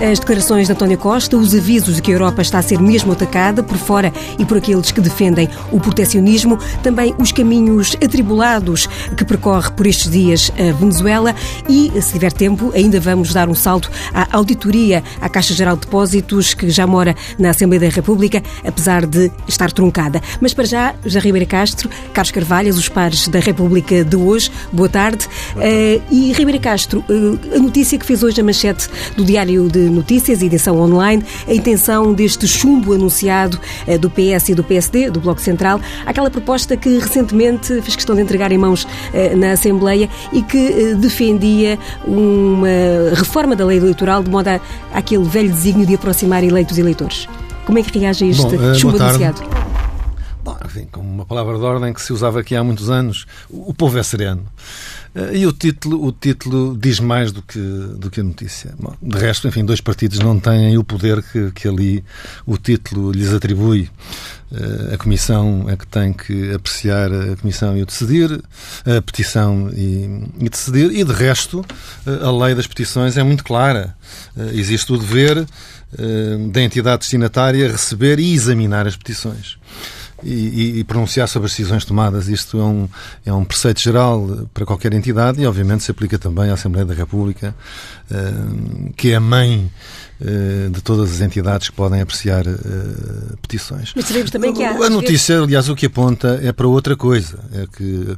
as declarações de António Costa, os avisos de que a Europa está a ser mesmo atacada por fora e por aqueles que defendem o proteccionismo, também os caminhos atribulados que percorre por estes dias a Venezuela e, se tiver tempo, ainda vamos dar um salto à auditoria à Caixa Geral de Depósitos, que já mora na Assembleia da República, apesar de estar truncada. Mas para já, já Ribeira Castro, Carlos Carvalhas, os pares da República de hoje, boa tarde. Boa tarde. Uh, e Ribeira Castro, uh, a notícia que fez hoje a manchete do Diário de Notícias, edição online, a intenção deste chumbo anunciado uh, do PS e do PSD, do Bloco Central, aquela proposta que recentemente fez questão de entregar em mãos na Assembleia e que defendia uma reforma da lei eleitoral de modo a, aquele velho desígnio de aproximar eleitos e eleitores. Como é que reage a este Bom, chumbo anunciado? Bom, enfim, como uma palavra de ordem que se usava aqui há muitos anos, o povo é sereno. Eh, e o título, o título diz mais do que, do que a notícia. Bom, de resto, enfim, dois partidos não têm o poder que, que ali o título lhes atribui. Eh, a Comissão é que tem que apreciar a Comissão e o decidir, a petição e, e decidir, e de resto, eh, a lei das petições é muito clara. Existe o dever da entidade destinatária receber e examinar as petições e, e, pronunciar sobre as decisões tomadas. Isto é um, é um preceito geral para qualquer entidade e, obviamente, se aplica também à Assembleia da República, uh, que é a mãe de todas as entidades que podem apreciar uh, petições. Mas sabemos também que há, A notícia, vezes... aliás, o que aponta é para outra coisa. É que.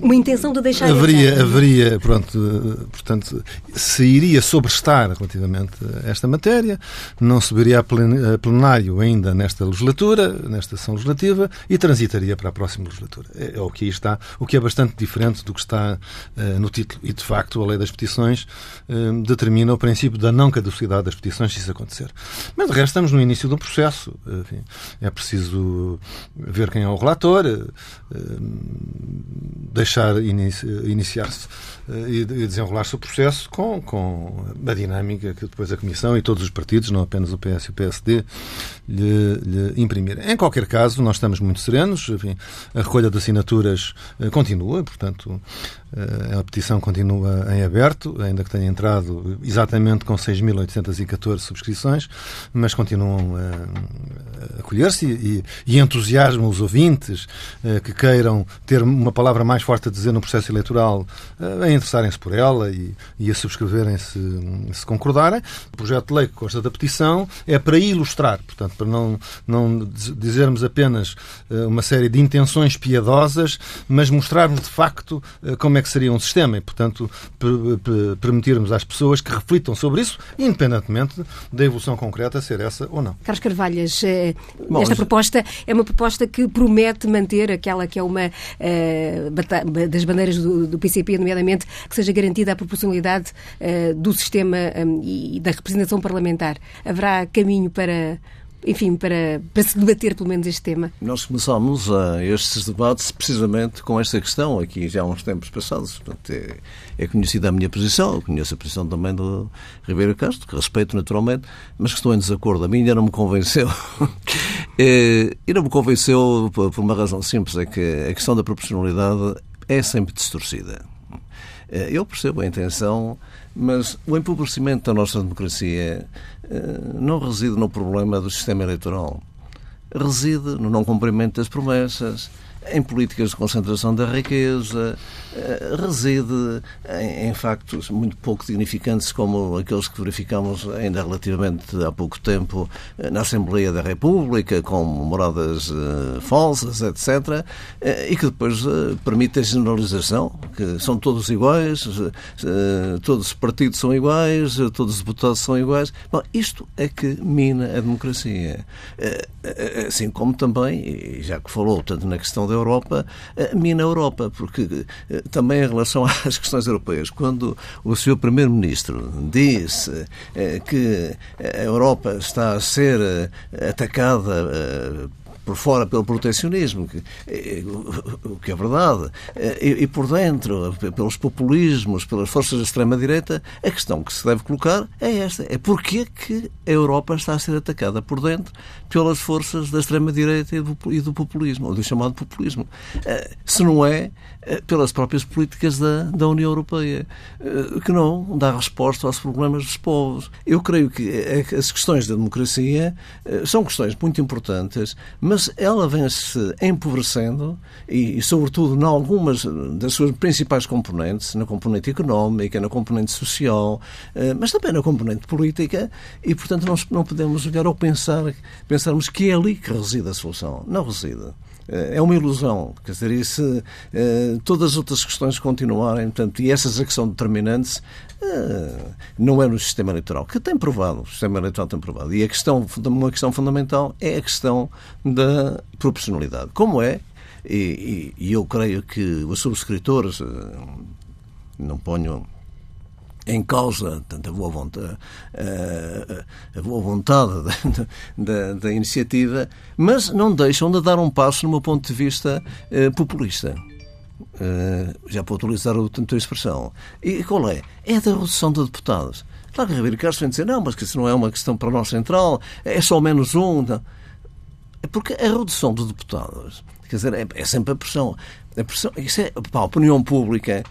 Uma intenção de deixar. Haveria, haveria pronto, portanto, se iria sobrestar relativamente a esta matéria, não subiria a plenário ainda nesta legislatura, nesta sessão legislativa legislativa e transitaria para a próxima legislatura. É, é o que aí está, o que é bastante diferente do que está uh, no título. E, de facto, a lei das petições uh, determina o princípio da não caducidade das petições se isso acontecer. Mas, de resto, estamos no início um processo. Enfim, é preciso ver quem é o relator, uh, deixar inici iniciar-se e desenrolar-se o processo com, com a dinâmica que depois a Comissão e todos os partidos, não apenas o PS e o PSD, lhe, lhe imprimirem. Em qualquer caso, nós estamos muito serenos. Enfim, a recolha de assinaturas eh, continua, portanto, eh, a petição continua em aberto, ainda que tenha entrado exatamente com 6.814 subscrições, mas continuam a, a colher-se e, e entusiasmam os ouvintes eh, que queiram ter uma palavra mais forte a dizer no processo eleitoral a interessarem-se por ela e, e a subscreverem se, se concordarem. O projeto de lei que consta da petição é para ilustrar, portanto, para não, não dizermos apenas eh, uma série de intenções piedosas, mas mostrarmos de facto eh, como é que seria um sistema e, portanto, permitirmos às pessoas que reflitam sobre isso, independentemente da evolução concreta ser essa ou não. Carlos Carvalhas, eh, Bom, esta proposta é uma proposta que promete manter aquela que é uma das bandeiras do, do PCP, nomeadamente que seja garantida a proporcionalidade do sistema e da representação parlamentar. Haverá caminho para enfim, para, para se debater pelo menos este tema? Nós começámos a estes debates precisamente com esta questão, aqui já há uns tempos passados. Portanto, é, é conhecida a minha posição, eu conheço a posição também do Ribeiro Castro, que respeito naturalmente, mas que estou em desacordo. A mim ainda não me convenceu. é, e não me convenceu por, por uma razão simples, é que a questão da proporcionalidade é sempre distorcida. É, eu percebo a intenção, mas o empobrecimento da nossa democracia eh, não reside no problema do sistema eleitoral. Reside no não cumprimento das promessas, em políticas de concentração da riqueza, eh, reside em, em, factos muito pouco significantes como aqueles que verificamos ainda relativamente há pouco tempo eh, na Assembleia da República, com moradas uh, falsas, etc., e que depois permite a generalização, que são todos iguais, todos os partidos são iguais, todos os deputados são iguais. Bom, isto é que mina a democracia. assim como também, já que falou tanto na questão da Europa, mina a Europa, porque também em relação às questões europeias. Quando o Sr. Primeiro-Ministro disse eh, que a Europa está a ser eh, atacada eh, por fora pelo protecionismo, que, o que é verdade, e, e, por dentro pelos populismos, pelas forças da extrema-direita, a questão que se deve colocar é esta: é porquê que a Europa está a ser atacada por dentro pelas forças da extrema-direita e do populismo, ou do chamado populismo. Se não é pelas próprias políticas da, da União Europeia, que não dá resposta aos problemas dos povos. Eu creio que as questões da democracia são questões muito importantes, mas ela vem-se empobrecendo e, e, sobretudo, em algumas das suas principais componentes, na componente económica, na componente social, eh, mas também na componente política, e, portanto, não, não podemos olhar ou pensar, pensarmos que é ali que reside a solução. Não reside é uma ilusão. Quer dizer, e se eh, todas as outras questões continuarem, portanto, e essas é que são determinantes, eh, não é no sistema eleitoral, que tem provado, o sistema eleitoral tem provado. E a questão, uma questão fundamental é a questão da proporcionalidade. Como é, e, e, e eu creio que os subscritores, eh, não ponho em causa tanto a boa vontade, a, boa vontade da, da, da, iniciativa, mas não deixam de dar um passo, no meu ponto de vista, eh, populista. Eh, já para utilizar o tanto a expressão. E qual é? É a da redução de deputados. Claro que Ribeiro Castro vem dizer, não, mas que isso não é uma questão para nós central, é só menos um. Não. É porque a redução de deputados, quer dizer, é, é sempre a pressão. A pressão isso é para a opinião pública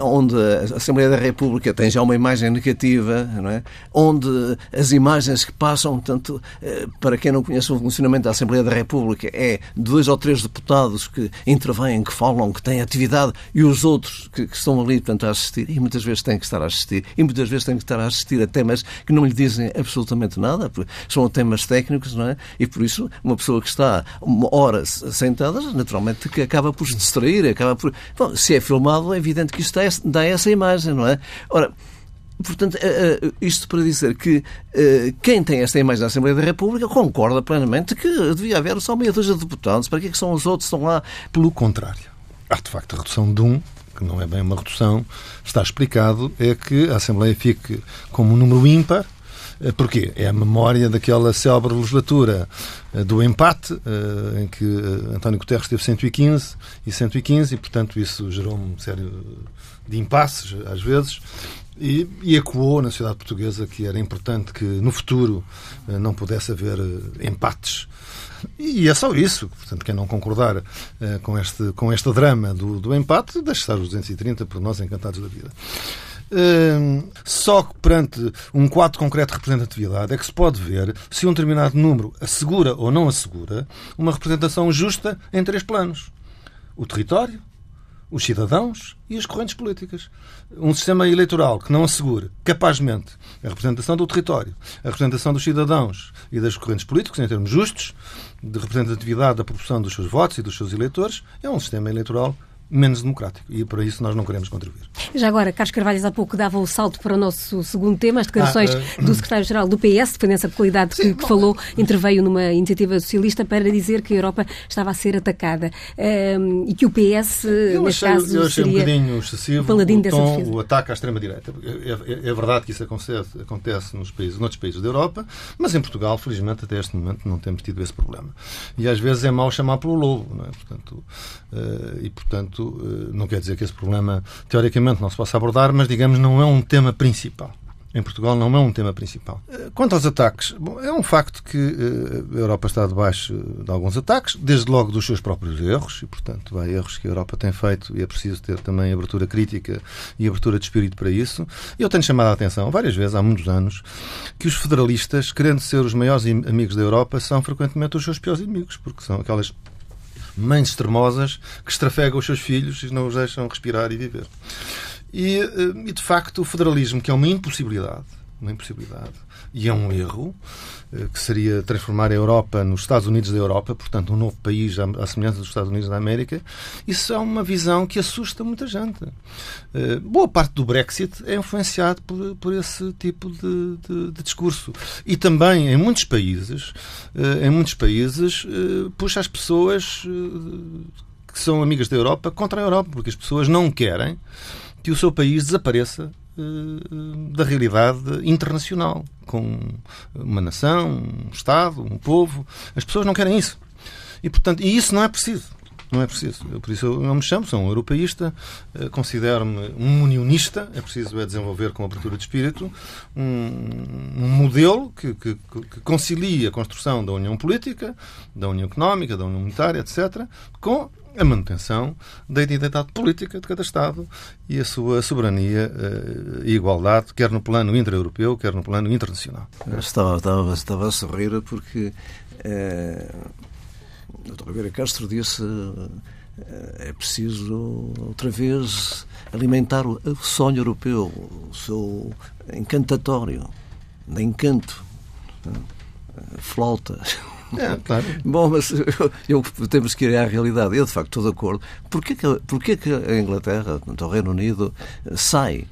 onde a Assembleia da República tem já uma imagem negativa, não é? onde as imagens que passam, tanto eh, para quem não conhece o funcionamento da Assembleia da República, é dois ou três deputados que intervêm, que falam, que têm atividade, e os outros que, que estão ali, portanto, a assistir, e muitas vezes têm que estar a assistir, e muitas vezes têm que estar a assistir a temas que não lhe dizem absolutamente nada, são temas técnicos, não é? E por isso, uma pessoa que está horas sentada, naturalmente, que acaba por se distrair, acaba por. Bom, se é filmado, é evidente que isto dá, dá essa imagem, não é? Ora, Portanto, eh, eh, isto para dizer que eh, quem tem esta imagem da Assembleia da República concorda plenamente que devia haver só meia dúzia de deputados. Para que, é que são os outros que estão lá? Pelo contrário. Há, de facto, a redução de um, que não é bem uma redução, está explicado, é que a Assembleia fique como um número ímpar, Porquê? É a memória daquela célebre legislatura do empate, em que António Guterres teve 115 e 115, e, portanto, isso gerou uma série de impasses, às vezes, e, e ecoou na sociedade portuguesa que era importante que no futuro não pudesse haver empates. E é só isso. Portanto, quem não concordar com, este, com este drama do, do empate, deixe estar os 230 por nós encantados da vida. Hum, só que perante um quadro concreto de representatividade é que se pode ver se um determinado número assegura ou não assegura uma representação justa em três planos: o território, os cidadãos e as correntes políticas. Um sistema eleitoral que não assegure capazmente a representação do território, a representação dos cidadãos e das correntes políticas em termos justos, de representatividade da proporção dos seus votos e dos seus eleitores, é um sistema eleitoral menos democrático. E para isso nós não queremos contribuir. Já agora, Carlos Carvalho há pouco dava o salto para o nosso segundo tema, as declarações ah, uh... do secretário-geral do PS, defendendo a qualidade Sim, que, que, falou, interveio numa iniciativa socialista para dizer que a Europa estava a ser atacada um, e que o PS, eu neste achei, caso, eu achei seria um bocadinho excessivo o, tom, o ataque à extrema-direita. É, é, é, verdade que isso acontece, acontece nos países, noutros países da Europa, mas em Portugal, felizmente, até este momento não temos tido esse problema. E às vezes é mau chamar pelo lobo, não é? Portanto, uh, e portanto, uh, não quer dizer que esse problema, teoricamente, não se possa abordar, mas, digamos, não é um tema principal. Em Portugal não é um tema principal. Eh, quanto aos ataques, bom, é um facto que uh, a Europa está debaixo de alguns ataques, desde logo dos seus próprios erros, e, portanto, há erros que a Europa tem feito e é preciso ter também abertura crítica e abertura de espírito para isso. Eu tenho chamado a atenção várias vezes, há muitos anos, que os federalistas, querendo ser os maiores amigos da Europa, são frequentemente os seus piores inimigos, porque são aquelas mães extremosas que estrafegam os seus filhos e não os deixam respirar e viver. E, eh, e de facto, o federalismo, que é uma impossibilidade, uma impossibilidade, e é um erro, que seria transformar a Europa nos Estados Unidos da Europa, portanto, um novo país à semelhança dos Estados Unidos da América, isso é uma visão que assusta muita gente. Eh, boa parte do Brexit é influenciado por, por esse tipo de, de, de, discurso. E também, em muitos países, em muitos países, puxa as pessoas que são amigas da Europa contra a Europa, porque as pessoas não querem que o seu país desapareça eh, da realidade internacional, com uma nação, um Estado, um povo. As pessoas não querem isso. E, portanto, e isso não é preciso. Não é preciso. Eu, por isso eu não me chamo, sou um europeísta, eh, considero-me um unionista. É preciso é desenvolver com abertura de espírito um, um modelo que, que, que, concilia a construção da união política, da união económica, da união monetária, etc., com a manutenção da identidade política de cada Estado e a sua soberania eh, e igualdade, quer no plano intra-europeu, quer no plano internacional. Estava, estava, estava a sorrir porque. Eh o Dr. Ribeiro Castro disse eh, é preciso outra vez alimentar o sonho europeu, o seu encantatório, de encanto, eh, flauta. É, claro. Bom, mas eu, eu, temos que ir à realidade. Eu, de facto, estou de acordo. Porquê que, porquê que a Inglaterra, o Reino Unido, sai?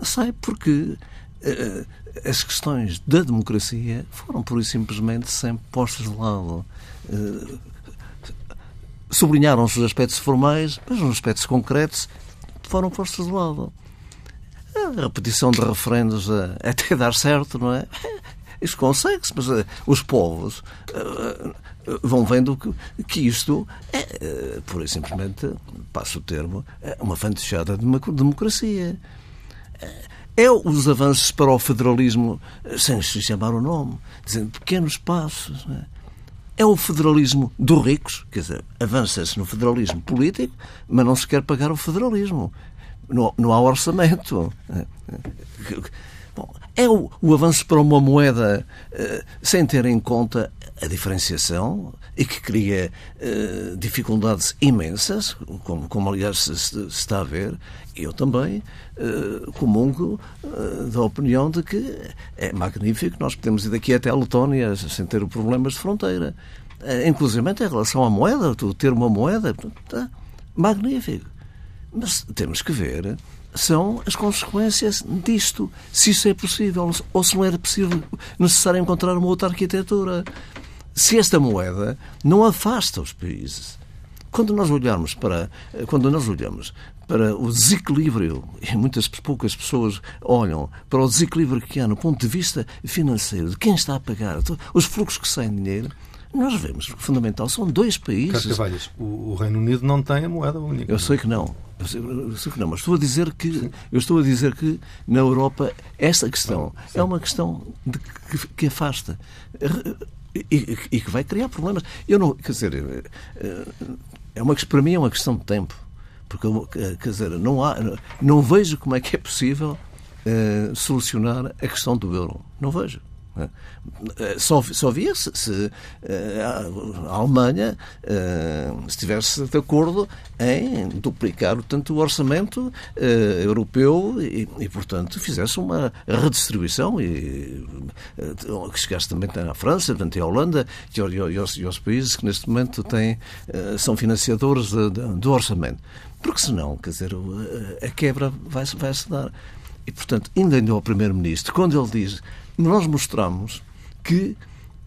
Sai porque uh, as questões da democracia foram, pura e simplesmente, sempre postas de lado. Uh, sublinharam-se os aspectos formais, mas os aspectos concretos foram postos de lado. A repetição de referendos até dar certo, não é? Isso consegue-se, mas uh, os povos uh, vão vendo que, que isto é, uh, pura e simplesmente, passo o termo, é uma fantasiada de uma democracia. É os avanços para o federalismo, sem se chamar o nome, dizendo pequenos passos. Não é? É o federalismo dos ricos, quer dizer, avança-se no federalismo político, mas não se quer pagar o federalismo. Não, não há orçamento. Bom, é o, o, avanço para uma moeda uh, sem ter em conta a diferenciação e que cria uh, dificuldades imensas, como, como aliás se, se, está a ver. Eu também uh, comungo da opinião de que é magnífico, nós podemos ir daqui até a Letónia sem ter problemas de fronteira. Uh, inclusive em relação à moeda, ter uma moeda, tá, magnífico. Mas temos que ver são as consequências disto. Se isso é possível ou se não era possível necessário encontrar uma outra arquitetura se esta moeda não afasta os países. Quando nós olharmos para, quando nós olhamos para o desequilíbrio, e muitas poucas pessoas olham para o desequilíbrio que há no ponto de vista financeiro, de quem está a pagar, os fluxos que saem de dinheiro, nós vemos que o fundamental são dois países. Carlos o, o Reino Unido não tem a moeda única. Eu sei que não. Não, mas estou a dizer que eu estou a dizer que na Europa esta questão é uma questão de, que, que afasta e, e, que vai criar problemas. Eu não, quer dizer, eh, é uma, para mim é uma questão de tempo. Porque, eh, quer dizer, não, há, não vejo como é que é possível uh, solucionar a questão do euro. Não vejo. Eh, só, só via se, se eh, a Alemanha estivesse de acordo em duplicar tanto o orçamento europeu e, e, portanto, fizesse uma redistribuição e que chegasse também à França, à Holanda e, aos, e aos países que neste momento têm, são financiadores do orçamento. Porque senão, quer dizer, a quebra vai-se vai -se dar. E, portanto, ainda ao Primeiro-Ministro, quando ele diz nós mostramos que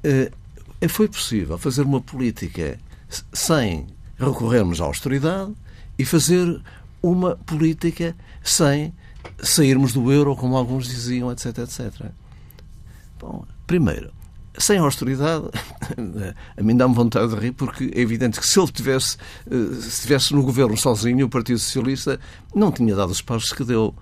uh, foi possível fazer uma política sem recorrermos à austeridade e fazer uma política sem sairmos do euro, como alguns diziam, etc, etc. Bom, primeiro, sem austeridade, a mim dá-me vontade de rir, porque é evidente que se ele tivesse, eh, se estivesse no governo sozinho, o Partido Socialista não tinha dado os passos que deu.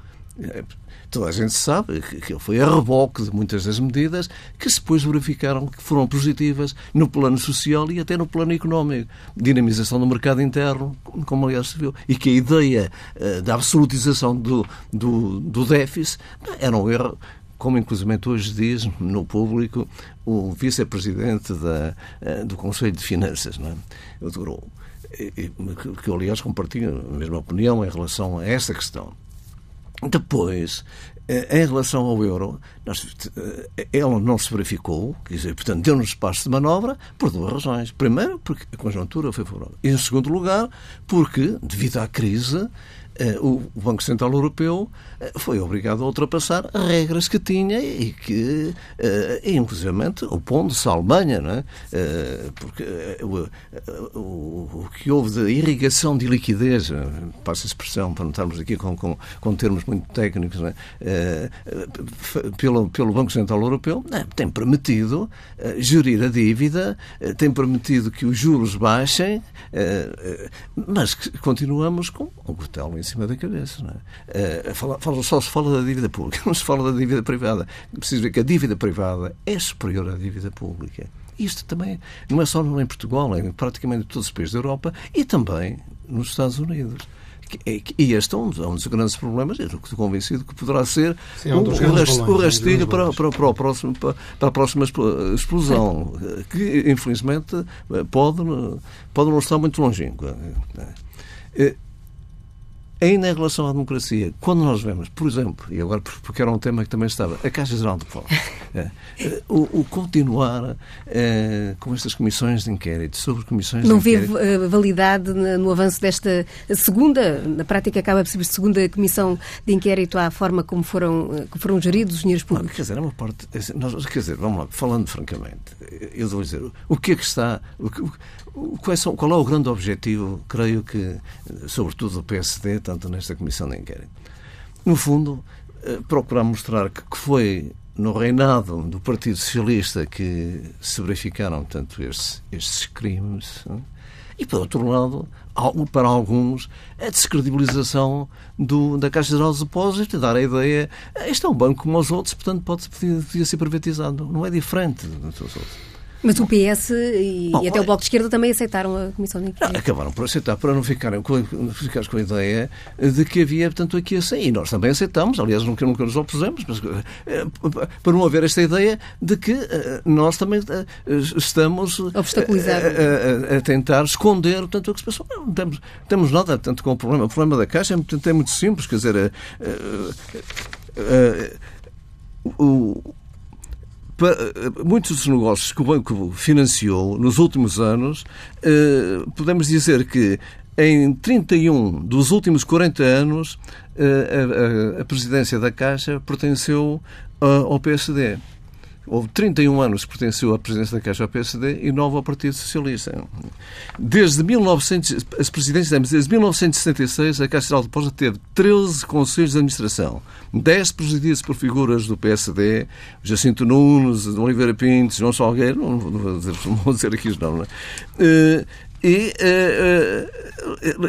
Toda a gente sabe que ele foi a reboque de muitas das medidas que depois verificaram que foram positivas no plano social e até no plano económico. Dinamização do mercado interno, como aliás se viu, e que a ideia uh, da absolutização do, do, do déficit era um erro como inclusive hoje diz no público o vice-presidente uh, do Conselho de Finanças, não é? o Durou, que eu aliás compartilho a mesma opinião em relação a essa questão. Depois, eh, em relação ao euro, eh, ela não se verificou, quer dizer, portanto, deu-nos espaço de manobra por duas razões. Primeiro, porque a conjuntura foi favorável. E, em segundo lugar, porque, devido à crise, o Banco Central Europeu eh, foi obrigado a ultrapassar regras que tinha e que, eh, inclusivamente, opondo-se à Alemanha, não é? porque o, que houve de irrigação de liquidez, passa a expressão para não estarmos aqui com, com, com termos muito técnicos, é? pelo, pelo Banco Central Europeu, é? tem permitido gerir a dívida, tem permitido que os juros baixem, mas continuamos com o cutelo em cima da cabeça. Não é? Uh, fala, fala, só se fala da dívida pública, não se fala da dívida privada. Preciso ver que a dívida privada é superior à dívida pública. Isto também não é só em Portugal, é em praticamente todos os países da Europa e também nos Estados Unidos. E este é um, é um dos grandes problemas, eu estou convencido que poderá ser Sim, é um o, rest, o rastilho para, para, para, o próximo, para, para a próxima explosão, que infelizmente pode, pode não estar muito longínqua. Eh, Ainda em relação à democracia, quando nós vemos, por exemplo, e agora porque era um tema que também estava, a Caixa Geral de Depósitos, é, é, o, o, continuar é, com estas comissões de inquérito, sobre comissões Não de inquérito... Não vê validade no avanço desta segunda, na prática acaba por ser segunda comissão de inquérito à forma como foram, como foram geridos os dinheiros públicos? Não, quer dizer, é uma parte... Nós, quer dizer, vamos lá, falando francamente, eu vou dizer, o que é que está... O que, Qual é, qual é o grande objetivo, creio que, sobretudo do PSD, tanto nesta comissão de inquérito? No fundo, eh, procurar mostrar que foi no reinado do Partido Socialista que se verificaram, tanto estes, estes crimes, eh, e, por outro lado, para alguns, a descredibilização do, da Caixa Geral de Depósitos dar a ideia este é um banco como os outros, portanto pode, podia ser privatizado. Não é diferente dos outros. Mas o PS e, Bom, e até o Bloco de Esquerda também aceitaram a Comissão de Inquérito. Acabaram por aceitar, para não ficarem com, ficar com a ideia de que havia, portanto, aqui assim. E nós também aceitamos, aliás, nunca, nunca nos opusemos, mas eh, para não haver esta ideia de que eh, nós também eh, estamos a, a, a, tentar esconder, portanto, o que se passou. Não temos, temos nada, tanto com o problema. O problema da Caixa é, é muito simples, quer dizer, o eh, muitos dos negócios que o banco financiou nos últimos anos, eh, podemos dizer que em 31 dos últimos 40 anos, eh, a presidência da Caixa pertenceu ao PSD. Houve 31 anos que pertenceu à presidência da Caixa ao PSD e 9 ao Partido Socialista. Desde, 1900, as presidências, desde 1966, a Caixa Geral de Depósitos teve 13 conselhos de administração, 10 presididos por figuras do PSD, Jacinto Nunes, Oliveira Pinto, João Salgueiro, não não vou dizer aqui os nomes, é? E, uh,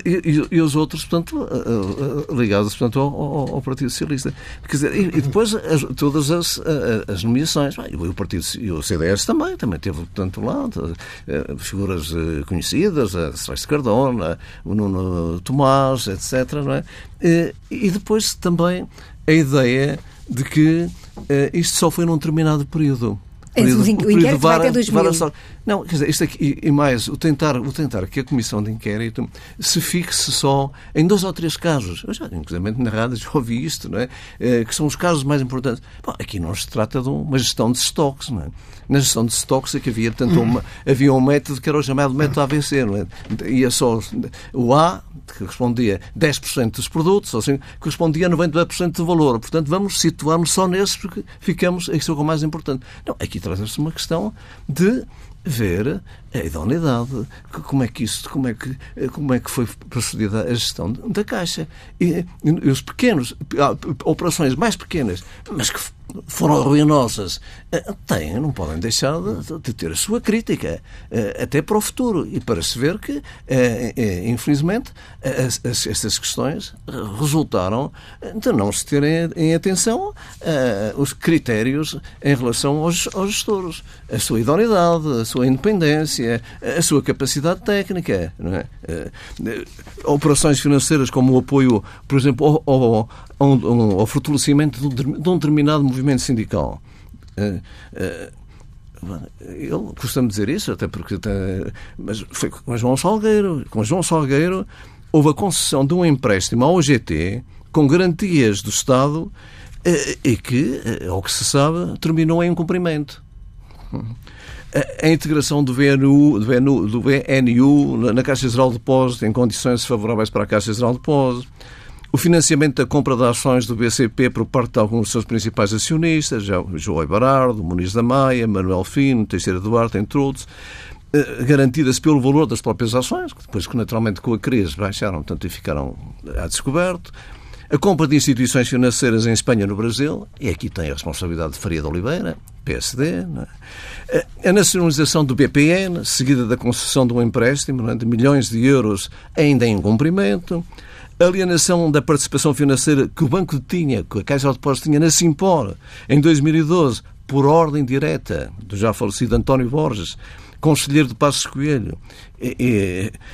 e, e, os outros, portanto, uh, ligados portanto, ao, ao, Partido Socialista. Quer dizer, e, depois as, todas as, as nomeações. o Partido e o CDS também, também teve, portanto, lá figuras conhecidas, a Celeste Cardona, o Nuno Tomás, etc. Não é? E depois também a ideia de que isto só foi num determinado período. Período, o inquérito vai até 2000. Não, quer dizer, isto aqui, e mais, o tentar, o tentar que a comissão de inquérito se fixe só em dois ou três casos. Eu já, inclusive, na rádio já ouvi isto, não é? é? Que são os casos mais importantes. Bom, aqui não se trata de uma gestão de estoques, não é? Na gestão de estoques é que havia, portanto, uma, havia um método que era o chamado método AVC, não é? Ia só o A, que correspondia a 10% dos produtos, ou assim, correspondia a 92% do valor. Portanto, vamos situar-nos só nesses porque ficamos, isso é o mais importante. Não, aqui traz-se uma questão de ver a idoneidade, como é que isso, como é que, como é que foi procedida a gestão da Caixa. E, e os pequenos, operações mais pequenas, mas que foram ruinosas, eh, têm, não podem deixar de, de, ter a sua crítica, eh, até para o futuro. E para se ver que, eh, infelizmente, estas questões resultaram de não se terem em atenção os critérios em relação aos, aos gestores. A sua idoneidade, a sua independência, a sua capacidade técnica. É? Operações financeiras como o apoio, por exemplo, ao, ao, ao, fortalecimento de um determinado movimento sindical. Uh, uh, eu costumo dizer isso, até porque. Mas foi com João Salgueiro. Com João Salgueiro houve a concessão de um empréstimo ao OGT com garantias do Estado eh, e que, ao que se sabe, terminou em cumprimento. A integração do VNU, do do na Caixa Geral de Depósitos em condições favoráveis para a Caixa Geral de Depósitos o financiamento da compra de ações do BCP por parte de alguns dos seus principais acionistas, João Ibarardo, Muniz da Maia, Manuel Fino, Teixeira Duarte, entre outros, eh, garantidas pelo valor das próprias ações, que depois que naturalmente com a crise baixaram, tanto e ficaram a descoberto. A compra de instituições financeiras em Espanha e no Brasil, e aqui tem a responsabilidade de Faria de Oliveira, PSD. É? A nacionalização do BPN, seguida da concessão de um empréstimo é? de milhões de euros ainda em cumprimento alienação da participação financeira que o banco tinha, que a Caixa de Depósitos tinha na Simpor em 2012, por ordem direta do já falecido António Borges, conselheiro de Passos Coelho,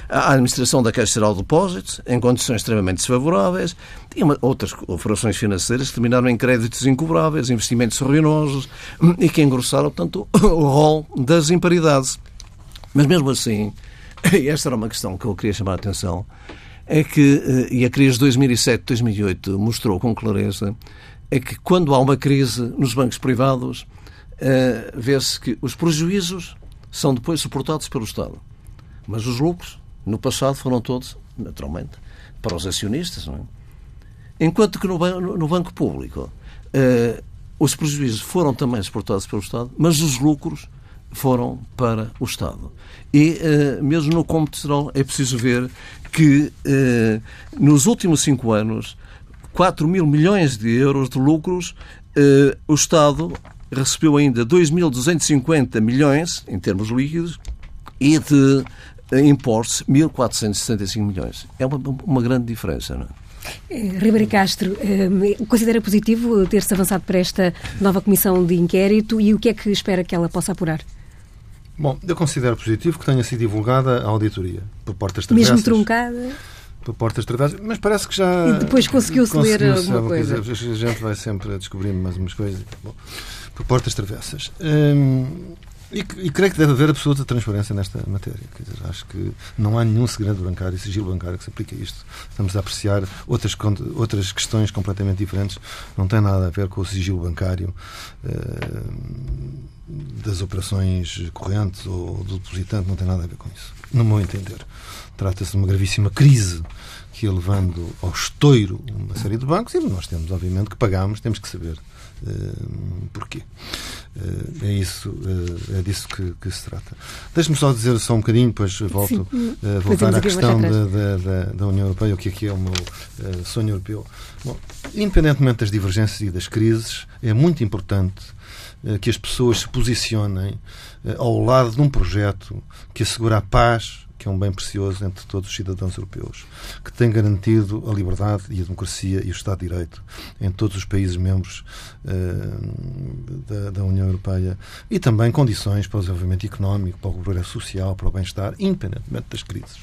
a administração da Caixa Geral de Depósitos, em condições extremamente desfavoráveis, e uma, outras operações financeiras que terminaram em créditos incobráveis, investimentos ruinosos e que engrossaram, tanto o rol das imparidades. Mas mesmo assim, e esta era uma questão que eu queria chamar a atenção, é que, eh, e a crise de 2007-2008 mostrou com clareza, é que quando há uma crise nos bancos privados, uh, vê-se que os prejuízos são depois suportados pelo Estado. Mas os lucros, no passado, foram todos, naturalmente, para os acionistas. Não é? Enquanto que no, no Banco Público uh, os prejuízos foram também suportados pelo Estado, mas os lucros foram para o Estado. E uh, mesmo no computador é preciso ver que eh, nos últimos cinco anos, 4 mil milhões de euros de lucros, eh, o Estado recebeu ainda 2.250 milhões, em termos líquidos, e de eh, impostos 1.465 milhões. É uma, uma grande diferença, não é? Ribeiro Castro, considera positivo ter-se avançado para esta nova comissão de inquérito e o que é que espera que ela possa apurar? Bom, eu considero positivo que tenha sido divulgada a auditoria por portas travessas. Mesmo truncada? Por portas travessas, mas parece que já. E depois conseguiu-se ler alguma coisa. a gente vai sempre descobrindo mais umas coisas. Bom, por portas travessas. Hum, e, e, creio que deve haver absoluta transparência nesta matéria. Dizer, acho que não há nenhum segredo bancário sigilo bancário que se aplique a isto. Estamos a apreciar outras, outras questões completamente diferentes. Não tem nada a ver com o sigilo bancário eh, das operações correntes ou do depositante, não tem nada a ver com isso. No meu entender. Trata-se de uma gravíssima crise que ia levando ao estouro uma série de bancos e nós temos, obviamente, que pagamos, temos que saber porquê. Uh, é, isso, uh, é disso que, que se trata. Deixe-me só dizer só um bocadinho, depois volto a voltar à questão da, da, da, União Europeia, o que é que é o meu sonho europeu. Bom, independentemente das divergências e das crises, é muito importante que as pessoas se posicionem ao lado de um projeto que assegura a paz, que é um bem precioso entre todos os cidadãos europeus, que tem garantido a liberdade e a democracia e o Estado de Direito em todos os países membros uh, da, da, União Europeia e também condições para o desenvolvimento económico, para o progresso social, para o bem-estar, independentemente das crises.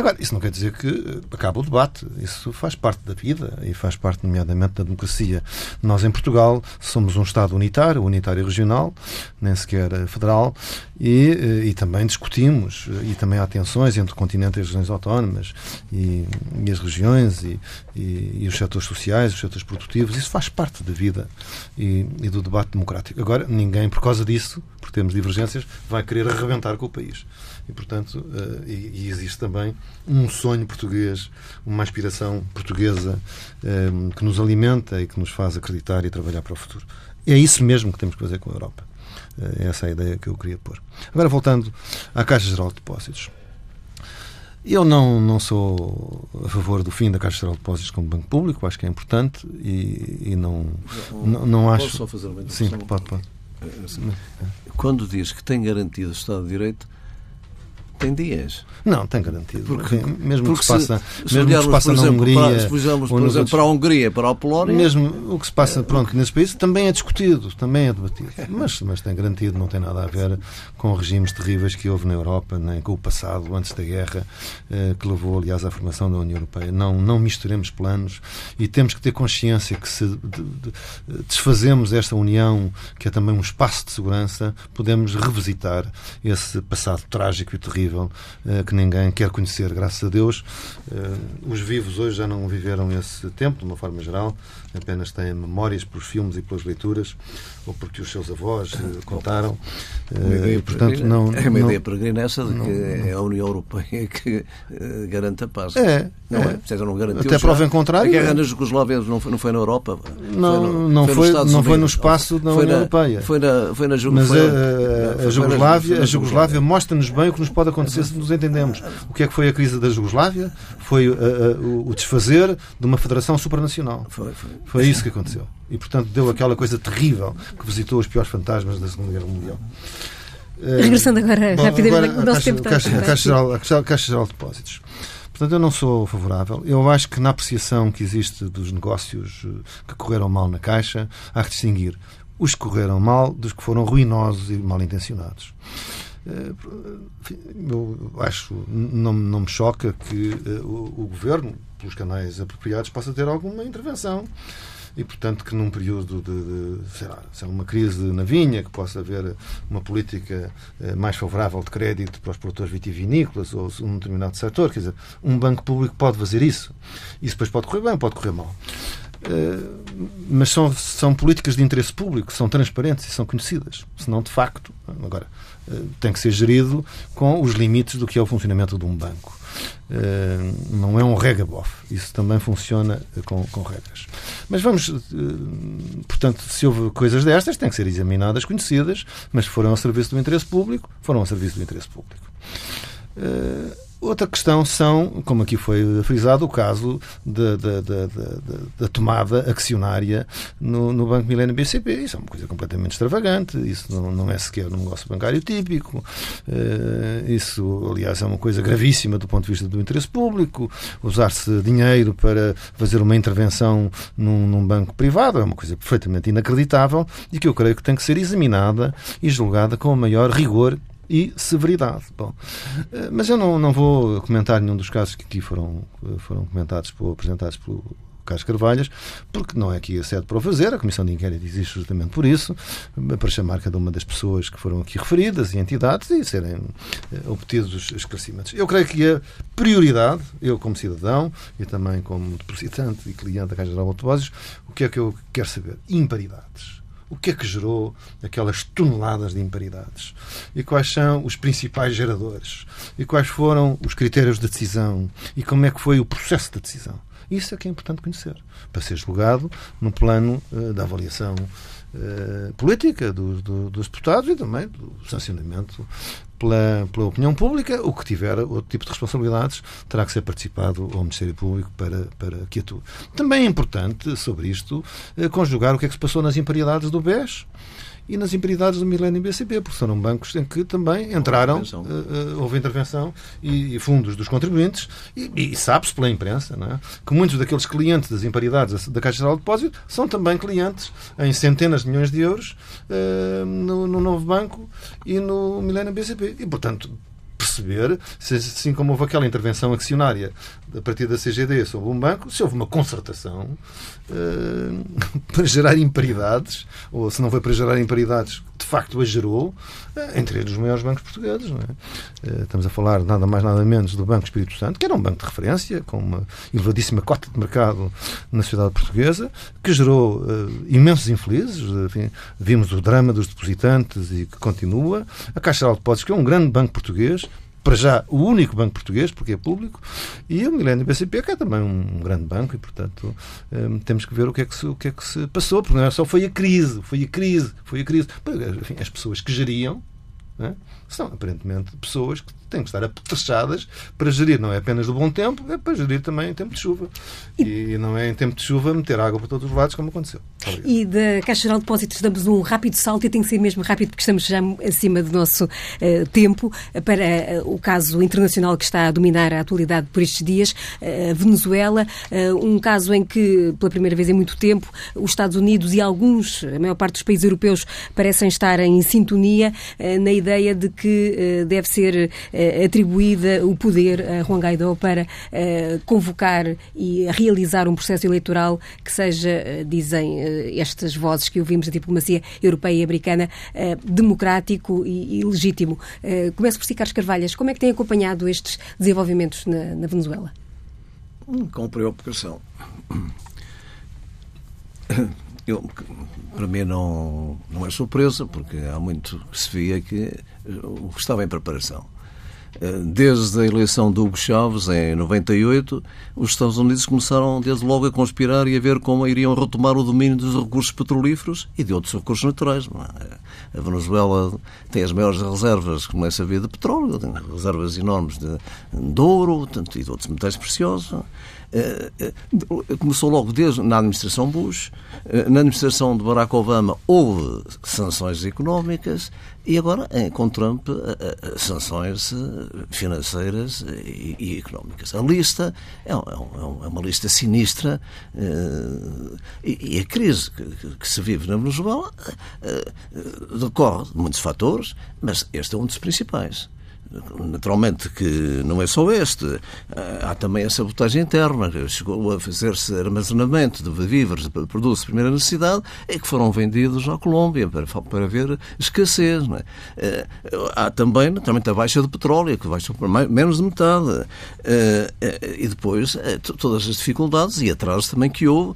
Agora, isso não quer dizer que eh, acaba o debate. Isso faz parte da vida e faz parte, nomeadamente, da democracia. Nós, em Portugal, somos um Estado unitário, unitário regional, nem sequer eh, federal, e, eh, e também discutimos, e também há tensões entre o continente e as regiões autónomas, e, e as regiões, e, e, os setores sociais, os setores produtivos. Isso faz parte da vida e, e do debate democrático. Agora, ninguém, por causa disso, por termos divergências, vai querer arrebentar com o país. E, portanto, uh, e, existe também um sonho português, uma aspiração portuguesa eh, que nos alimenta e que nos faz acreditar e trabalhar para o futuro. É isso mesmo que temos que fazer com a Europa. Uh, essa é a ideia que eu queria pôr. Agora, voltando à Caixa Geral de Depósitos. Eu não, não sou a favor do fim da Caixa Geral de Depósitos como banco público, acho que é importante e, e não, não, não, acho. Posso só fazer uma Sim, pode, pode. Quando diz que tem garantido o Estado de Direito, tem dias. Não, tem garantido. Porque, mesmo porque que se passa, se, mesmo que se passa na Hungria, para, se por exemplo, para a Hungria, para a Polónia, mesmo o que se passa, pronto, nesse país também é discutido, também é debatido, mas, mas tem garantido, não tem nada a ver com regimes terríveis que houve na Europa, nem com o passado antes da guerra, eh, que levou, aliás, à formação da União Europeia. Não, não misturemos planos e temos que ter consciência que se desfazemos esta União, que é também um espaço de segurança, podemos revisitar esse passado trágico e terrível terrível que ninguém quer conhecer, graças a Deus. Os vivos hoje já não viveram esse tempo, de uma forma geral, apenas têm memórias pelos filmes e pelas leituras, ou porque os seus avós contaram. Uma ideia, portanto, não, é uma não, ideia peregrina essa de que não, é a União Europeia que garante a paz. É. Não é? é? Não garantiu Até prova em contrário. A guerra na Jugoslávia não foi, não foi na Europa? Não, foi no, não, foi, foi não foi no espaço da União Europeia. Foi na, foi na Mas a, a, Jugoslávia, a Jugoslávia mostra-nos bem o que nos pode acontecer se nos entendemos. O que é que foi a crise da Jugoslávia? Foi a, o desfazer de uma federação supranacional. Foi, foi. Foi isso que aconteceu. E, portanto, deu aquela coisa terrível que visitou os piores fantasmas da Segunda Guerra Mundial. Regressando agora Bom, rapidamente, agora, o nosso tempo está a Caixa Geral, a Caixa Geral de Depósitos. Portanto, eu não sou favorável. Eu acho que na apreciação que existe dos negócios eh, que correram mal na Caixa, há que distinguir os que correram mal dos que foram ruinosos e mal intencionados. Eh, eu acho, não, não me choca que eh, o, o governo, pelos canais apropriados, possa ter alguma intervenção e, portanto, que num período de, de sei lá, se é uma crise na vinha, que possa haver uma política eh, mais favorável de crédito para os produtores vitivinícolas ou um determinado setor, quer dizer, um banco público pode fazer isso. Isso depois pode correr bem, pode correr mal. Mas são, são políticas de interesse público, são transparentes e são conhecidas. Senão, de facto, agora, tem que ser gerido com os limites do que é o funcionamento de um banco. Uh, não é um regabof. Isso também funciona com, com regras. Mas vamos, portanto, se houve coisas destas, têm que ser examinadas, conhecidas, mas foram ao serviço do interesse público, foram ao serviço do interesse público. Outra questão são, como aqui foi frisado, o caso da, da, da, da tomada accionária no, no, Banco Milênio BCP. Isso é uma coisa completamente extravagante, isso não, não é sequer um negócio bancário típico. Uh, isso, aliás, é uma coisa gravíssima do ponto de vista do interesse público. Usar-se dinheiro para fazer uma intervenção num, num banco privado é uma coisa perfeitamente inacreditável e que eu creio que tem que ser examinada e julgada com o maior rigor e severidade. Bom, eh, mas eu não, não vou comentar nenhum dos casos que aqui foram, eh, foram comentados, apresentados pelo Carlos Carvalhas, porque não é aqui a sede para o fazer, a Comissão de Inquérito existe justamente por isso, para chamar cada uma das pessoas que foram aqui referidas e entidades e serem eh, obtidos os esclarecimentos. Eu creio que a prioridade, eu como cidadão e também como depositante e cliente da Caixa Geral de Depósitos, o que é que eu quero saber? Imparidades o que é que gerou aquelas toneladas de imparidades? E quais são os principais geradores? E quais foram os critérios de decisão? E como é que foi o processo de decisão? Isso é que é importante conhecer, para ser julgado no plano uh, da avaliação uh, política do, do, dos deputados e também do sancionamento pela, pela opinião pública, o que tiver outro tipo de responsabilidades terá que ser participado ao Ministério Público para, para que atue. Também é importante, sobre isto, eh, conjugar o que é que se passou nas imperiedades do BES e nas imperidades do Milênio BCP, porque foram bancos em que também entraram, houve intervenção, uh, uh, houve intervenção e, e, fundos dos contribuintes, e, e sabe-se pela imprensa é? que muitos daqueles clientes das imparidades da Caixa Geral de Depósito são também clientes em centenas de milhões de euros uh, no, no novo banco e no Milênio BCP. E, portanto, perceber se, assim como houve aquela intervenção acionária a partir da CGD sobre um banco, se houve uma concertação uh, para gerar imparidades, ou se não foi para gerar imparidades, de facto a gerou, uh, entre os maiores bancos portugueses. É? Uh, estamos a falar nada mais nada menos do Banco Espírito Santo, que era um banco de referência, com uma elevadíssima cota de mercado na sociedade portuguesa, que gerou imensos infelizes. Enfim, vimos o drama dos depositantes e que continua. A Caixa de Depósitos, que é um grande banco português, para já, o único banco português, porque é público, e o Milênio BCP, que é também um grande banco, e, portanto, um, temos que ver o que, é que se, o que é que se passou, porque não é só foi a crise, foi a crise, foi a crise. Enfim, as pessoas que geriam é? São, aparentemente, pessoas que têm que estar apetrechadas para gerir, não é apenas do bom tempo, é para gerir também em tempo de chuva. E, e não é em tempo de chuva meter água para todos os lados, como aconteceu. Obrigado. E da Caixa Geral de Depósitos damos um rápido salto e tem que ser mesmo rápido porque estamos já acima do nosso uh, tempo para uh, o caso internacional que está a dominar a atualidade por estes dias, uh, Venezuela, um caso em que, pela primeira vez em muito tempo, os Estados Unidos e alguns, a maior parte dos países europeus, parecem estar em sintonia na ideia de que deve ser atribuída o poder a Juan Guaidó para convocar e realizar um processo eleitoral que seja, dizem estas vozes que ouvimos da diplomacia europeia e americana, democrático e, legítimo. Começo por si, Carlos Carvalhas. Como é que tem acompanhado estes desenvolvimentos na, Venezuela? Com preocupação. Eu, para mim não, não é surpresa, porque há muito que se via que o que estava em preparação. Desde a eleição de Hugo Chávez, em 98, os Estados Unidos começaram desde logo a conspirar e a ver como iriam retomar o domínio dos recursos petrolíferos e de outros recursos naturais. É? A Venezuela tem as maiores reservas, como é sabido, de petróleo, tem reservas enormes de, de ouro e de outros metais preciosos. Eh, eh, começou logo desde na administração Bush, eh, na administração de Barack Obama houve sanções económicas e agora com Trump sanções financeiras e, económicas. A lista é, é, é uma lista sinistra e, a crise que, se vive na Venezuela decorre de muitos fatores, mas este é um dos principais. Naturalmente que não é só este. Há também a sabotagem interna, chegou a fazer-se armazenamento de víveres, de produtos de primeira necessidade, e que foram vendidos à Colômbia para, para haver escassez. É? Eh, há também naturalmente, a baixa de petróleo, que baixa por mais, menos de metade. Eh, eh, e depois todas as dificuldades e atrasos também que houve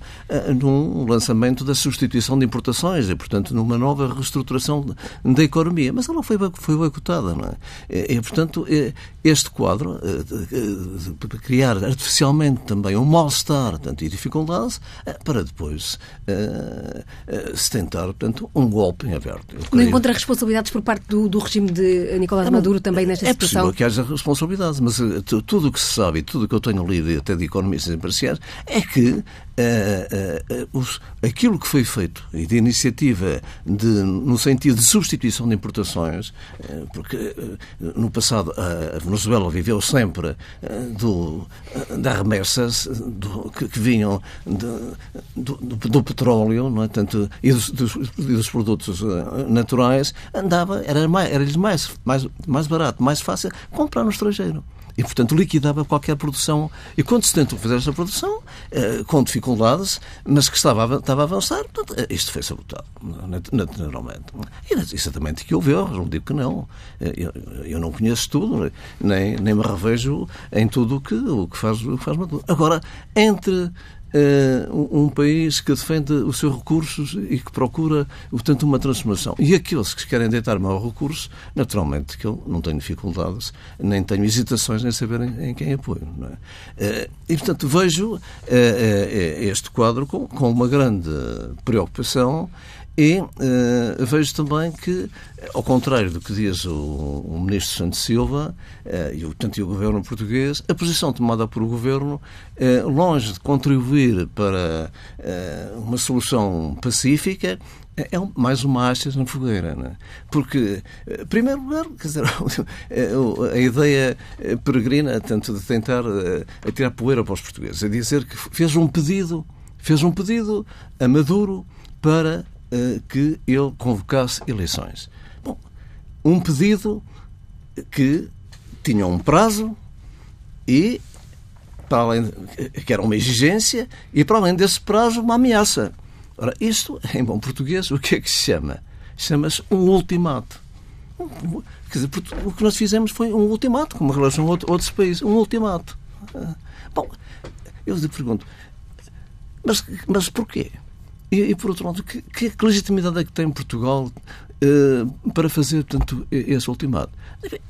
num lançamento da substituição de importações e, portanto, numa nova reestruturação da economia. Mas ela foi, foi boicotada. Não é? Portanto, eh, este quadro, eh, para criar artificialmente também um mal-estar e dificuldades, eh, para depois se tentar, portanto, um golpe em aberto. Não encontra responsabilidades por parte do, do regime de Nicolás Maduro também nesta é situação? É possível que haja responsabilidades, mas tudo o que se sabe e tudo o que eu tenho lido, até de economistas imparciais, é que uh, uh, os, aquilo que foi feito e de iniciativa de, no sentido de substituição de importações, uh, porque no passado a Venezuela viveu sempre do, das remessas do, que, que, vinham do, do, petróleo não é? Tanto, e, dos, dos, dos produtos naturais, andava, era mais, era-lhes mais, mais, mais barato, mais fácil comprar no estrangeiro e, portanto, liquidava qualquer produção. E quando se tentou fazer esta produção, eh, com dificuldades, mas que estava, estava a avançar, portanto, eh, isto foi sabotado, naturalmente. E exatamente que houve erros, não digo que não. Eh, eu, eu, não conheço tudo, nem, nem me revejo em tudo o que, o que faz, o que faz Maduro. Agora, entre um país que defende os seus recursos e que procura, portanto, uma transformação. E aqueles que querem deitar maior recurso, naturalmente que eu não tenho dificuldades, nem tenho hesitações em saber em, em quem apoio. É? Uh, e, portanto, vejo uh, este quadro com, com uma grande preocupação e uh, vejo também que, ao contrário do que diz o, o ministro Santos Silva, uh, e, o, e o governo português, a posição tomada por o governo, uh, longe de contribuir para uma solução pacífica, é, mais uma astas na fogueira, é? Porque, em primeiro lugar, quer dizer, a ideia peregrina, tanto de tentar atirar poeira para os portugueses, é dizer que fez um pedido, fez um pedido a Maduro para que ele convocasse eleições. Bom, um pedido que tinha um prazo e, para além, que era uma exigência, e para além desse prazo, uma ameaça. Ora, isto, em bom português, o que é que se chama? Chama-se um ultimato. Quer dizer, o que nós fizemos foi um ultimato, com relação a outros países. Um ultimato. Ah, bom, eu lhe pergunto, mas, mas porquê? E, e por outro lado, que, que, legitimidade é que tem Portugal uh, para fazer, portanto, esse ultimato?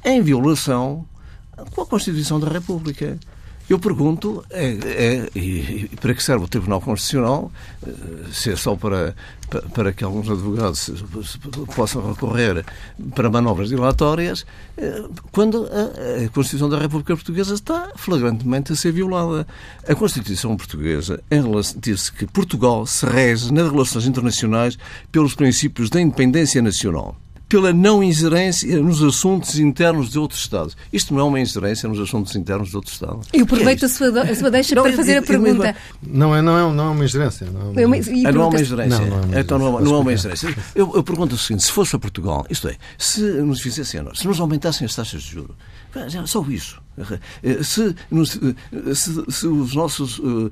Em violação com a Constituição da República. Eu pergunto, é, é, e, para que serve o Tribunal Constitucional, eh, se é só para, para que alguns advogados possam recorrer para manobras dilatórias, eh, quando a, a Constituição da República Portuguesa está flagrantemente a ser violada. A Constituição Portuguesa diz que Portugal se rege nas relações internacionais pelos princípios da independência nacional pela não ingerência nos assuntos internos de outros Estados. Isto não é uma ingerência nos assuntos internos de outros Estados. Eu aproveito a sua, a sua deixa para fazer a pergunta. Não é, não é, não é uma ingerência. Não é uma, ah, não é uma ingerência. Não, não é uma então não, não é uma ingerência. Eu, eu pergunto o seguinte: se fosse para Portugal, isto é, se nos fizessem a nós, se nos aumentassem as taxas de juros, só isso. Se, se, se os nossos uh,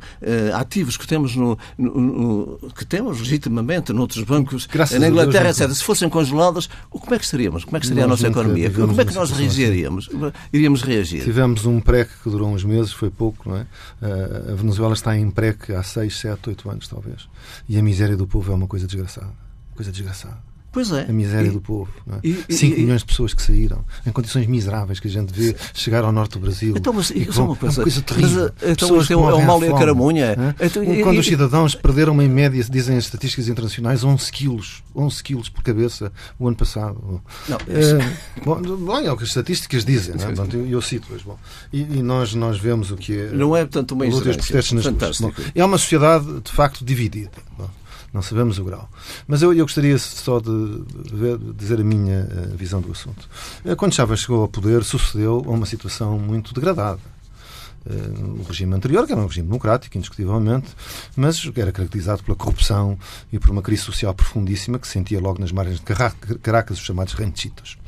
ativos que temos, no, no, no, que temos legitimamente noutros bancos Graças na Inglaterra, etc., se fossem congelados, como é que estaríamos? Como é que nós a nossa economia? Como é que nós reagiríamos? Iríamos reagir? Tivemos um PREC que durou uns meses, foi pouco, não é? A Venezuela está em PREC há 6, 7, 8 anos, talvez. E a miséria do povo é uma coisa desgraçada. Coisa desgraçada. Pois é. A miséria e, do povo. É? 5 milhões de pessoas que saíram, em condições miseráveis que a gente vê chegar ao norte do Brasil. Então, mas e, só uma coisa, é uma coisa terrível. Mas, então, pessoas é, é o mal e a caramunha. É? Então, Quando e, os cidadãos perderam, em média, dizem as estatísticas internacionais, 11 quilos. 11 quilos por cabeça o ano passado. Não, é, bom, bom, é o que as estatísticas dizem, não é? Bom, eu, eu cito-as. E, e, nós, nós vemos o que é. Não é, portanto, uma incidência. É uma sociedade, de facto, dividida. Bom, não sabemos o grau. Mas eu, eu gostaria só de, de, de dizer a minha uh, visão do assunto. Uh, quando Chávez chegou ao poder, sucedeu a uma situação muito degradada. Uh, o regime anterior, que era um regime democrático, indiscutivelmente, mas era caracterizado pela corrupção e por uma crise social profundíssima que se sentia logo nas margens de Caracas, os chamados ranchitos.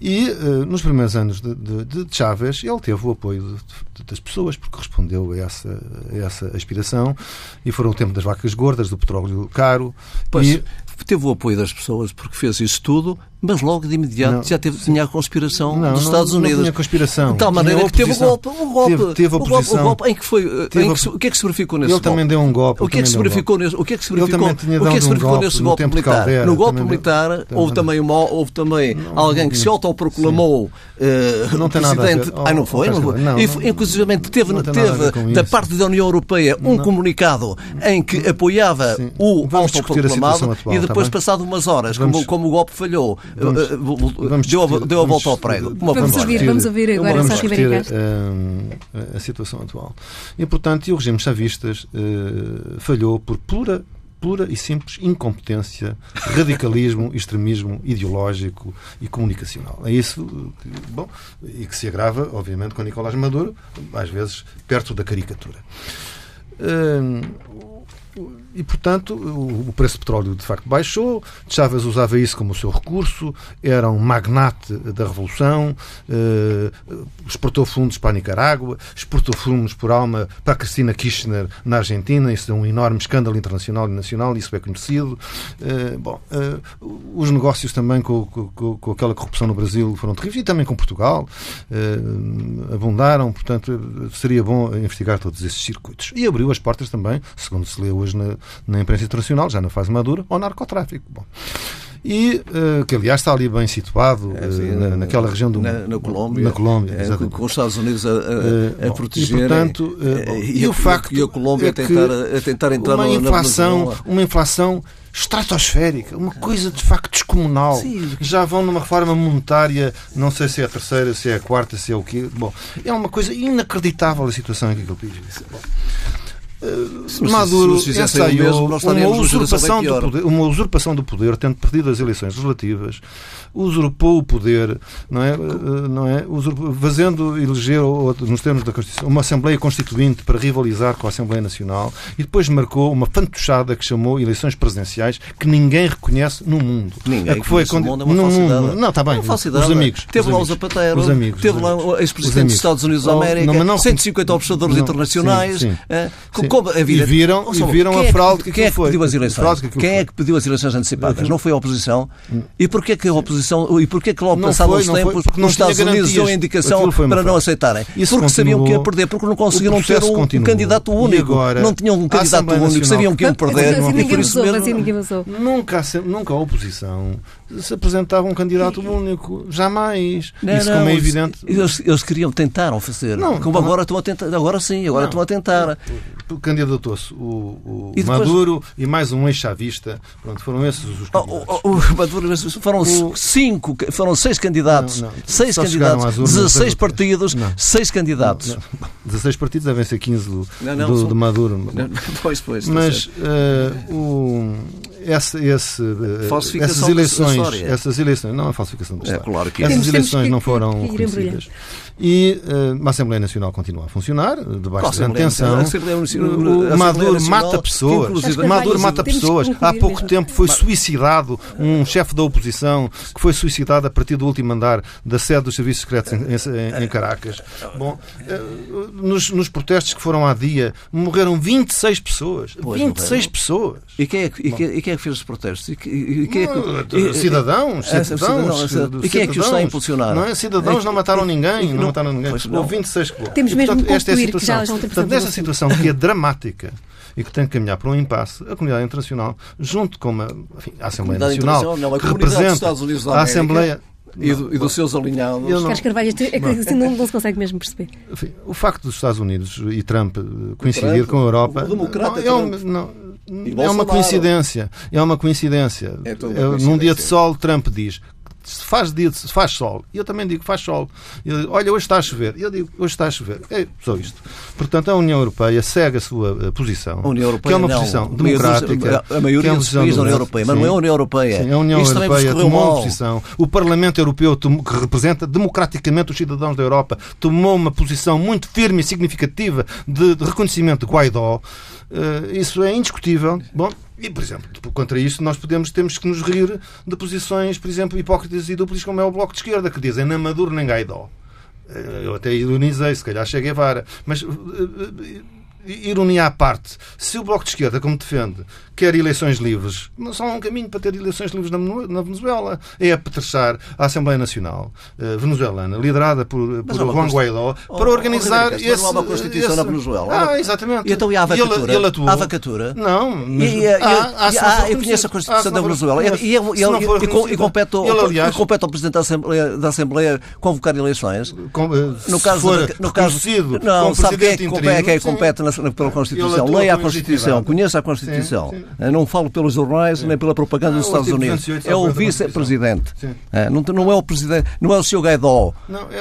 E uh, nos primeiros anos de, de, de, Chávez, ele teve o apoio de, das pessoas, porque respondeu a essa, a essa aspiração. E foram o tempo das vacas gordas, do petróleo caro. Pois, e... teve o apoio das pessoas porque fez isso tudo mas logo de imediato não, já teve, tinha a conspiração não, dos Estados não, Unidos. Não tinha conspiração. De tal maneira que teve o golpe. O golpe, teve, teve. O golpe, o golpe em que foi. Em que, o que é que se verificou nesse ele golpe? Ele também deu um golpe. O que é que se verificou nesse O que é que se verificou? Também o que é que se verificou um nesse golpe militar? No golpe militar deu, houve também, uma, houve também alguém que se autoproclamou uh, não tem presidente. Nada. Ah, não foi? Não, não, Inclusive teve, teve da parte da União Europeia um comunicado em que apoiava o autoproclamado e depois, passado umas horas, como o golpe falhou vamos deu, a, deu a volta ao prego. Vamos, vamos, ouvir, vamos ouvir agora vamos Ribeiro uh, a situação atual. E, portanto, e o regime chavistas uh, falhou por pura pura e simples incompetência, radicalismo, extremismo ideológico e comunicacional. É isso, bom, e que se agrava, obviamente, com Nicolás Maduro, às vezes perto da caricatura. Uh, e, portanto, o preço do petróleo de facto baixou. Chávez usava isso como o seu recurso, era um magnate da Revolução, eh, exportou fundos para a Nicarágua, exportou fundos por alma para a Cristina Kirchner na Argentina. Isso é um enorme escândalo internacional e nacional, isso é conhecido. Eh, bom, eh, os negócios também com, com, com, aquela corrupção no Brasil foram terríveis e também com Portugal abundaram. Portanto, seria bom investigar todos esses circuitos. E abriu as portas também, segundo se lê hoje na, na imprensa internacional, já na fase madura, ao narcotráfico. Bom. E uh, que, aliás, está ali bem situado é, sim, uh, na, naquela região do na, na Colômbia, na Colômbia é, com os Estados Unidos a, a, a proteger e, portanto, e, e, o facto e a Colômbia é a tentar, a tentar entrar uma inflação, uma inflação estratosférica, uma coisa de facto descomunal. Sim. Já vão numa reforma monetária, não sei se é a terceira, se é a quarta, se é o quê. Bom, é uma coisa inacreditável a situação em que ele diz. Bom, se Maduro se ensaiou uma usurpação, do poder, uma usurpação do poder, tendo perdido as eleições legislativas, usurpou o poder, não é? Eh, não é? Usurpou, fazendo eleger, nos termos da Constituição, uma Assembleia Constituinte para rivalizar com a Assembleia Nacional e depois marcou uma fantochada que chamou eleições presidenciais que ninguém reconhece no mundo. Ninguém é que foi quando, no mundo. Não, está bem. Os amigos. Teve lá o Zapatero, os amigos, teve lá o ex-presidente dos Estados Unidos da América, não, não, 150 observadores não, internacionais. Sim, sim, é, sim. Como, a vida, e viram, e viram a é fraude que, quem é que foi. pediu as eleições? Quem é que pediu as eleições antecipadas? Não foi a oposição? E porquê que a oposição, e porquê que logo passados os tempos os Estados Unidos deu a indicação para não aceitarem? Isso porque sabiam que ia perder, porque não conseguiram ter um, candidato único. não tinham um candidato único, sabiam que iam perder. e por isso mesmo, nunca, nunca a oposição se apresentava um candidato único. Jamais. Não, Isso, não, como é evidente. Eles, eles queriam, tentaram fazer. Não, como agora estão a tentar. Agora sim, agora não, estão a tentar. Candidatou-se o, o e depois... Maduro e mais um ex-chavista. Pronto, foram esses os candidatos. O, o, o Maduro, foram cinco, foram seis candidatos. Não, não. Seis Só candidatos. 16 partidos, não. seis candidatos. Não, não. 16 partidos devem ser 15 do, do, do Maduro. Pois, pois. Mas uh, o esse, esse, essas eleições, essas eleições, não é falsificação da história. É claro que essas temos, eleições temos não foram reconhecidas. E uh, uma Assembleia Nacional continua a funcionar, debaixo de grande tensão. Maduro mata pessoas. Maduro mata pessoas. Há pouco tempo foi suicidado um chefe da oposição que foi suicidado a partir do último andar da sede dos serviços secretos em, em, em Caracas. Bom, uh, nos, nos, protestos que foram há dia morreram 26 pessoas. Pois 26 pessoas. E quem, é, e, quem, e quem é que fez os protestos? E, quem é que, cidadãos. É, cidadãos, cidadãos e quem é que os está a impulsionar? Não é? Cidadãos não mataram ninguém. Não mataram ninguém. Houve 26 que Temos mesmo portanto, esta é a situação. Já, já portanto, nesta situação que é dramática e que tem que caminhar para um impasse, a comunidade internacional, junto com uma, enfim, a Assembleia a Nacional, não, a que representa a Assembleia e, do, e, dos seus alinhados. Eu não, Carlos Carvalho, é que assim não, não, se consegue mesmo perceber. Enfim, o facto dos Estados Unidos e Trump coincidir Trump, com a Europa. O democrata não, é, um, não, é uma coincidência. É uma coincidência. É num dia de sol, Trump diz se faz dia, se faz sol. E eu também digo, faz sol. Eu, olha, hoje está a chover. Eu digo, hoje está a chover. É só isto. Portanto, a União Europeia segue a sua eh, posição. A União Europeia, que é uma não. posição democrática. A maioria é dos países da União Europeia, mas não é a União Europeia. Sim, a União Isto Europeia tomou uma posição. O Parlamento Europeu, que representa democraticamente os cidadãos da Europa, tomou uma posição muito firme e significativa de, de reconhecimento de Guaidó. Uh, isso é indiscutível. Bom, e, por exemplo, contra isso, nós podemos, temos que nos rir de posições, por exemplo, hipócritas e duplas, como é o Bloco de Esquerda, que dizem nem Maduro nem Gaidó. Eh, eu até ironizei, se calhar cheguei a vara. Mas eh, ironia à parte, se o Bloco de Esquerda, como defende, quer eleições livres, não só há um caminho para ter eleições livres na Venezuela, é apetrechar a Assembleia Nacional uh, venezuelana, liderada por, por Juan Guaidó, oh, para organizar oh, esse... Mas não há uma Constituição esse... na Venezuela. Ah, exatamente. E então e a vacatura? E ele, ele Há vacatura? Não. Mas... E, e, há, há, eu conheço a Constituição da Venezuela. E, e, compete, ao, Presidente da Assembleia, da Assembleia convocar eleições? Com, uh, no caso, for no caso, não, sabe quem é que compete, é compete pela Constituição? Leia a Constituição, conheça a Constituição. Não falo pelos jornais nem pela propaganda dos Estados Unidos. É o vice-presidente. É, não, não é o presidente, não é o seu Gaidó.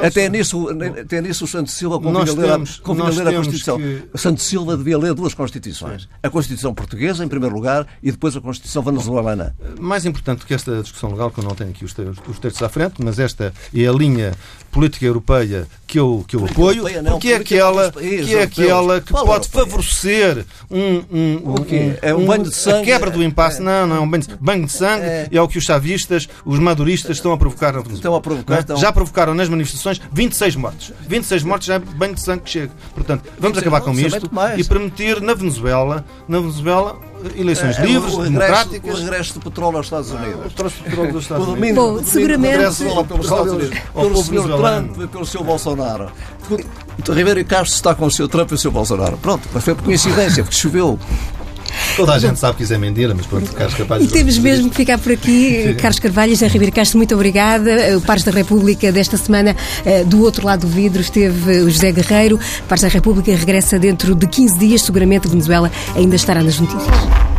É até, nisso, até nisso o Santos Silva convinha ler, a Constituição. Que... Santos Silva devia ler duas Constituições. A Constituição portuguesa, em primeiro lugar, e depois a Constituição venezuelana. Mais importante que esta discussão legal, que eu não tenho aqui os textos, os textos à frente, mas esta é a linha política europeia que eu, que eu apoio, não, porque é aquela, que é aquela que pode favorecer um, um, um, é um, banho de sangue, a quebra do impasse. É. Não, não é um banho de, banho de sangue. É. é o que os chavistas, os maduristas estão a provocar na Estão a provocar. É? Estão... Já provocaram nas manifestações 26 mortes. 26 mortes já é banho de sangue que chega. Portanto, vamos acabar com isto e permitir na Venezuela, na Venezuela eleições é, livres, o regresso, democráticas. O regresso do petróleo aos Estados Unidos. o regresso do petróleo dos Estados Unidos. Bom, seguramente. Pelos Estados Unidos, pelo Sr. Trump e pelo Sr. Bolsonaro. Ribeiro Castro está com o Sr. Trump e o Sr. Bolsonaro. Pronto, mas foi por coincidência, porque choveu. Toda a gente sabe que isso é mentira, mas pronto, Carlos Carvalho. E temos mesmo que ficar por aqui. Carlos Carvalho, José Ribeiro Castro, muito obrigada. O Pares da República desta semana, eh, do outro lado do vidro, esteve o José Guerreiro. O Pares da República regressa dentro de 15 dias, seguramente Venezuela ainda estará nas notícias.